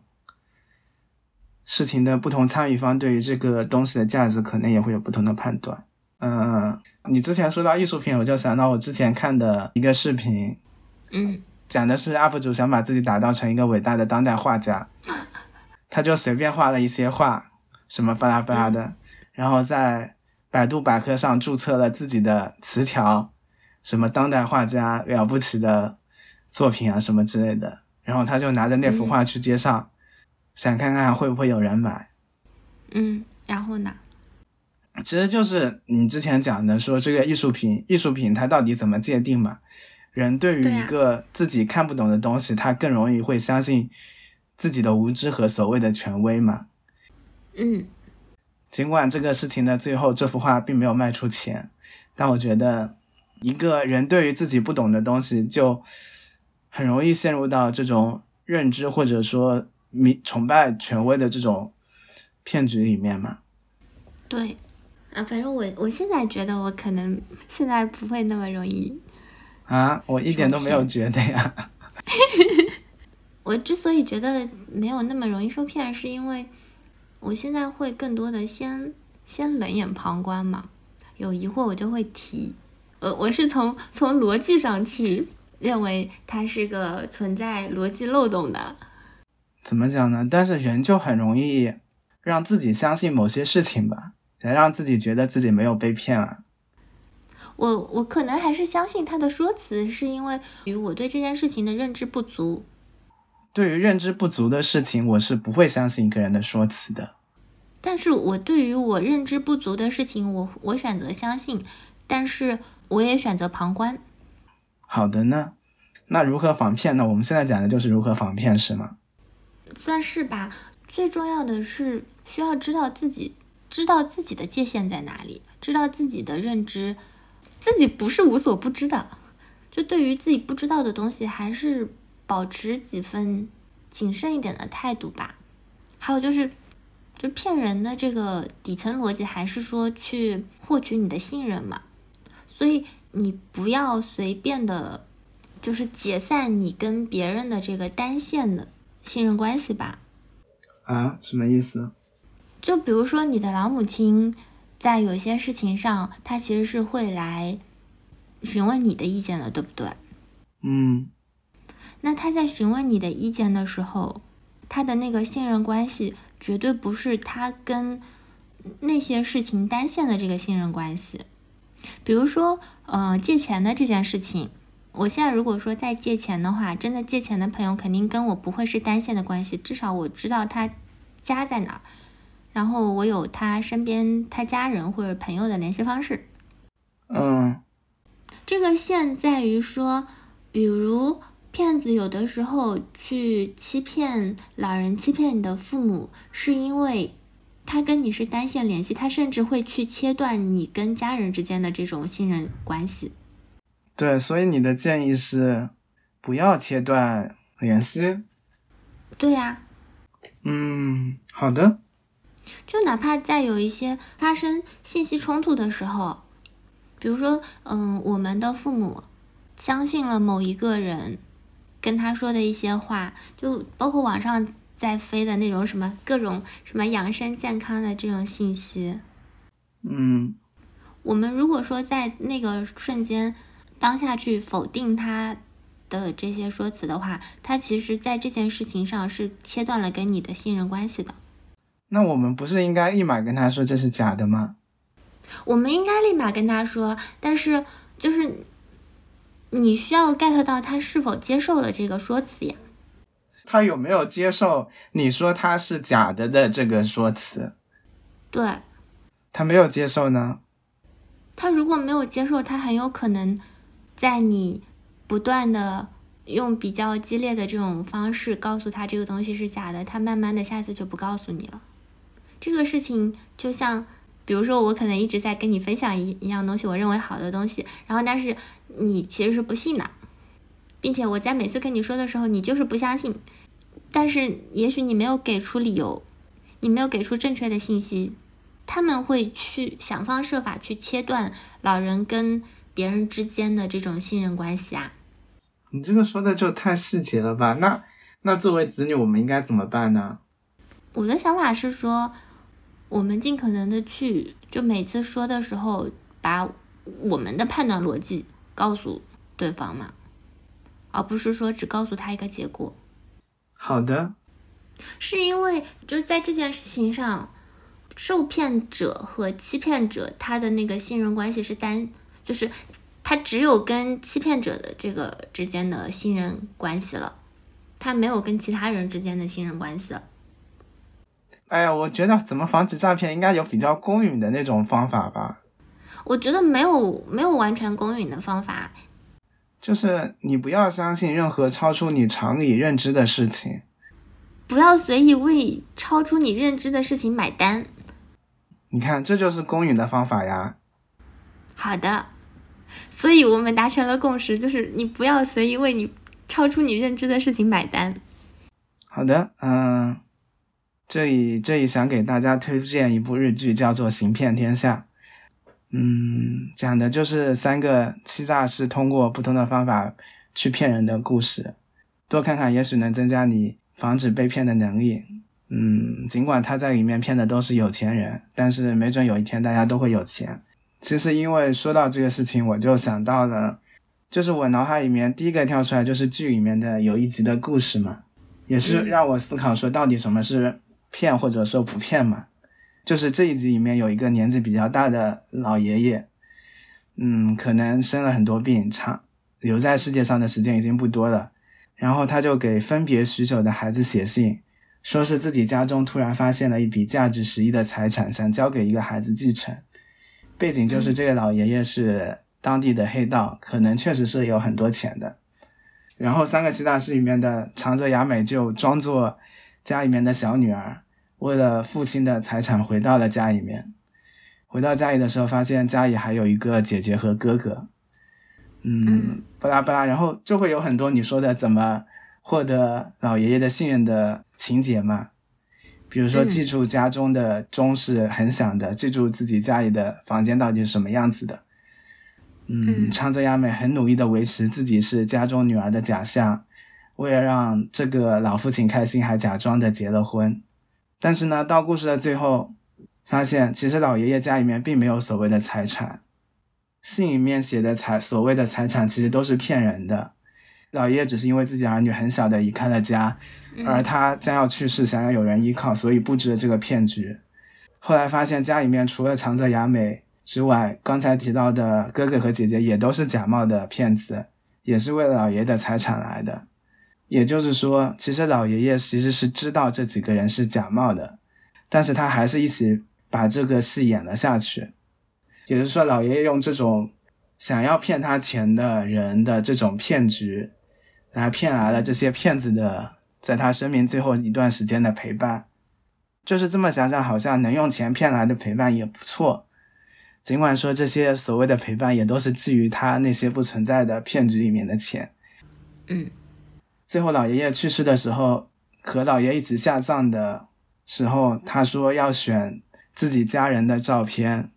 事情的不同参与方对于这个东西的价值可能也会有不同的判断。嗯，你之前说到艺术品，我就想到我之前看的一个视频，嗯，讲的是 UP 主想把自己打造成一个伟大的当代画家，[LAUGHS] 他就随便画了一些画，什么巴拉巴拉的，然后在百度百科上注册了自己的词条，什么当代画家了不起的作品啊什么之类的，然后他就拿着那幅画去街上。想看看会不会有人买，嗯，然后呢？其实就是你之前讲的，说这个艺术品，艺术品它到底怎么界定嘛？人对于一个自己看不懂的东西，他更容易会相信自己的无知和所谓的权威嘛？嗯。尽管这个事情的最后，这幅画并没有卖出钱，但我觉得一个人对于自己不懂的东西，就很容易陷入到这种认知或者说。迷崇拜权威的这种骗局里面嘛？对，啊，反正我我现在觉得我可能现在不会那么容易啊，我一点都没有觉得呀。[LAUGHS] 我之所以觉得没有那么容易受骗，是因为我现在会更多的先先冷眼旁观嘛，有疑惑我就会提，呃，我是从从逻辑上去认为它是个存在逻辑漏洞的。怎么讲呢？但是人就很容易让自己相信某些事情吧，来让自己觉得自己没有被骗啊。我我可能还是相信他的说辞，是因为与我对这件事情的认知不足。对于认知不足的事情，我是不会相信一个人的说辞的。但是我对于我认知不足的事情，我我选择相信，但是我也选择旁观。好的呢，那如何防骗呢？我们现在讲的就是如何防骗，是吗？算是吧，最重要的是需要知道自己知道自己的界限在哪里，知道自己的认知，自己不是无所不知的。就对于自己不知道的东西，还是保持几分谨慎一点的态度吧。还有就是，就骗人的这个底层逻辑，还是说去获取你的信任嘛。所以你不要随便的，就是解散你跟别人的这个单线的。信任关系吧，啊，什么意思？就比如说你的老母亲，在有些事情上，她其实是会来询问你的意见的，对不对？嗯，那他在询问你的意见的时候，他的那个信任关系绝对不是他跟那些事情单线的这个信任关系。比如说，呃，借钱的这件事情，我现在如果说再借钱的话，真的借钱的朋友肯定跟我不会是单线的关系，至少我知道他家在哪儿，然后我有他身边他家人或者朋友的联系方式。嗯，这个线在于说，比如骗子有的时候去欺骗老人、欺骗你的父母，是因为他跟你是单线联系，他甚至会去切断你跟家人之间的这种信任关系。对，所以你的建议是不要切断联系。对呀、嗯，好的。就哪怕在有一些发生信息冲突的时候，比如说，嗯，我们的父母相信了某一个人跟他说的一些话，就包括网上在飞的那种什么各种什么养生健康的这种信息，嗯我们如果说在那个瞬间当下去否定他的这些说辞的话，他其实在这件事情上是切断了跟你的信任关系的。那我们不是应该立马跟他说这是假的吗？我们应该立马跟他说，但是就是你需要 get 到他是否接受了这个说辞呀。他有没有接受你说他是假的的这个说辞？对他没有接受呢？他如果没有接受，他很有可能在你不断的用比较激烈的这种方式告诉他这个东西是假的，他慢慢的下次就不告诉你了。这个事情就像，比如说我可能一直在跟你分享一一样东西，我认为好的东西，然后但是你其实是不信的，并且我在每次跟你说的时候，你就是不相信，但是也许你没有给出理由，你没有给出正确的信息，他们会去想方设法去切断老人跟别人之间的这种信任关系啊。你这个说的就太细节了吧？那那作为子女，我们应该怎么办呢？我的想法是说，我们尽可能的去，就每次说的时候，把我们的判断逻辑告诉对方嘛，而不是说只告诉他一个结果。好的，是因为就是在这件事情上，受骗者和欺骗者他的那个信任关系是单，就是他只有跟欺骗者的这个之间的信任关系了，他没有跟其他人之间的信任关系了。哎呀，我觉得怎么防止诈骗，应该有比较公允的那种方法吧。我觉得没有没有完全公允的方法，就是你不要相信任何超出你常理认知的事情。不要随意为超出你认知的事情买单。你看，这就是公允的方法呀。好的，所以我们达成了共识，就是你不要随意为你超出你认知的事情买单。好的，嗯，这里这里想给大家推荐一部日剧，叫做《行骗天下》。嗯，讲的就是三个欺诈师通过不同的方法去骗人的故事。多看看，也许能增加你防止被骗的能力。嗯，尽管他在里面骗的都是有钱人，但是没准有一天大家都会有钱。其实因为说到这个事情，我就想到了，就是我脑海里面第一个跳出来就是剧里面的有一集的故事嘛，也是让我思考说到底什么是骗或者说不骗嘛。就是这一集里面有一个年纪比较大的老爷爷，嗯，可能生了很多病，长留在世界上的时间已经不多了。然后他就给分别许久的孩子写信，说是自己家中突然发现了一笔价值十亿的财产，想交给一个孩子继承。背景就是这个老爷爷是当地的黑道，可能确实是有很多钱的。然后三个七大师里面的长泽雅美就装作家里面的小女儿，为了父亲的财产回到了家里面。回到家里的时候，发现家里还有一个姐姐和哥哥。嗯，巴拉巴拉，然后就会有很多你说的怎么获得老爷爷的信任的情节嘛。比如说，嗯记住家中的钟是很响的，记住自己家里的房间到底是什么样子的。嗯，嗯长泽雅美很努力的维持自己是家中女儿的假象，为了让这个老父亲开心，还假装的结了婚。但是呢，到故事的最后，发现其实老爷爷家里面并没有所谓的财产，信里面写的财所谓的财产其实都是骗人的。老爷爷只是因为自己儿女很小的离开了家，而他将要去世，想要有人依靠，所以布置了这个骗局。后来发现家里面除了长泽雅美之外，刚才提到的哥哥和姐姐也都是假冒的骗子，也是为了老爷的财产来的。也就是说，其实老爷爷其实是知道这几个人是假冒的，但是他还是一起把这个戏演了下去。也就是说，老爷爷用这种想要骗他钱的人的这种骗局，来骗来了这些骗子的，在他生命最后一段时间的陪伴。就是这么想想，好像能用钱骗来的陪伴也不错。尽管说这些所谓的陪伴也都是基于他那些不存在的骗局里面的钱。嗯。最后，老爷爷去世的时候，和老爷一起下葬的时候，他说要选自己家人的照片，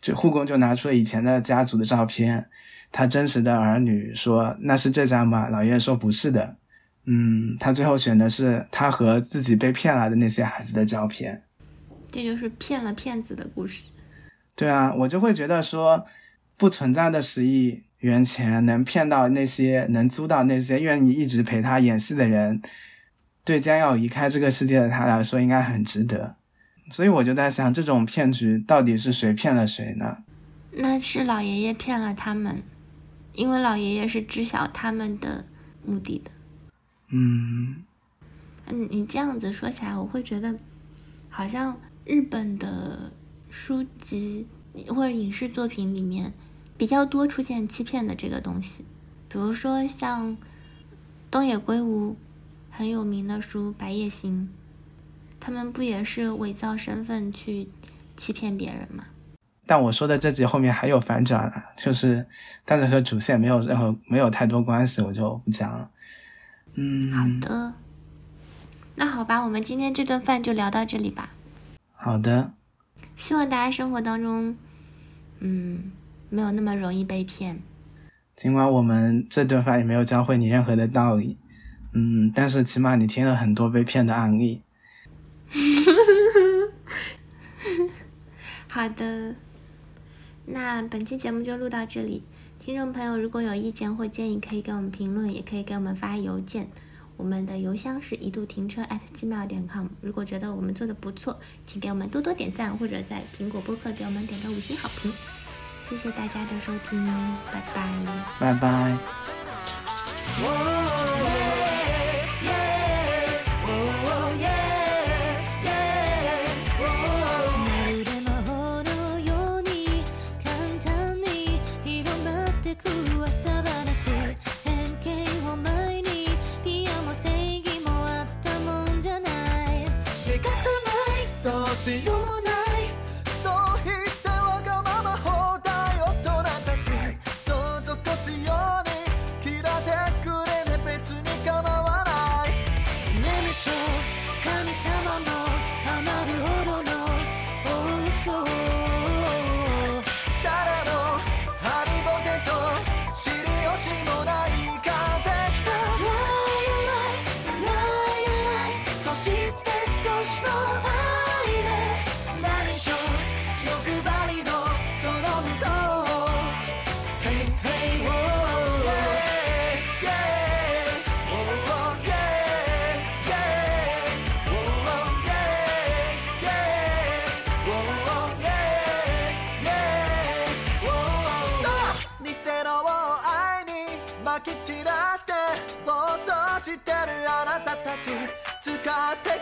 就护工就拿出了以前的家族的照片。他真实的儿女说：“那是这张吗？”老爷爷说：“不是的。”嗯，他最后选的是他和自己被骗来的那些孩子的照片。这就是骗了骗子的故事。对啊，我就会觉得说，不存在的十亿。元钱能骗到那些，能租到那些愿意一直陪他演戏的人，对将要离开这个世界的他来说，应该很值得。所以我就在想，这种骗局到底是谁骗了谁呢？那是老爷爷骗了他们，因为老爷爷是知晓他们的目的的。嗯，嗯，你这样子说起来，我会觉得，好像日本的书籍或者影视作品里面。比较多出现欺骗的这个东西，比如说像东野圭吾很有名的书《白夜行》，他们不也是伪造身份去欺骗别人吗？但我说的这集后面还有反转，就是但是和主线没有任何没有太多关系，我就不讲了。嗯，好的，那好吧，我们今天这顿饭就聊到这里吧。好的，希望大家生活当中，嗯。没有那么容易被骗。尽管我们这顿饭也没有教会你任何的道理，嗯，但是起码你听了很多被骗的案例。[LAUGHS] 好的，那本期节目就录到这里。听众朋友，如果有意见或建议，可以给我们评论，也可以给我们发邮件。我们的邮箱是一度停车 at gmail 点 com。如果觉得我们做的不错，请给我们多多点赞，或者在苹果播客给我们点个五星好评。谢谢大家的收听，拜拜，拜拜。使って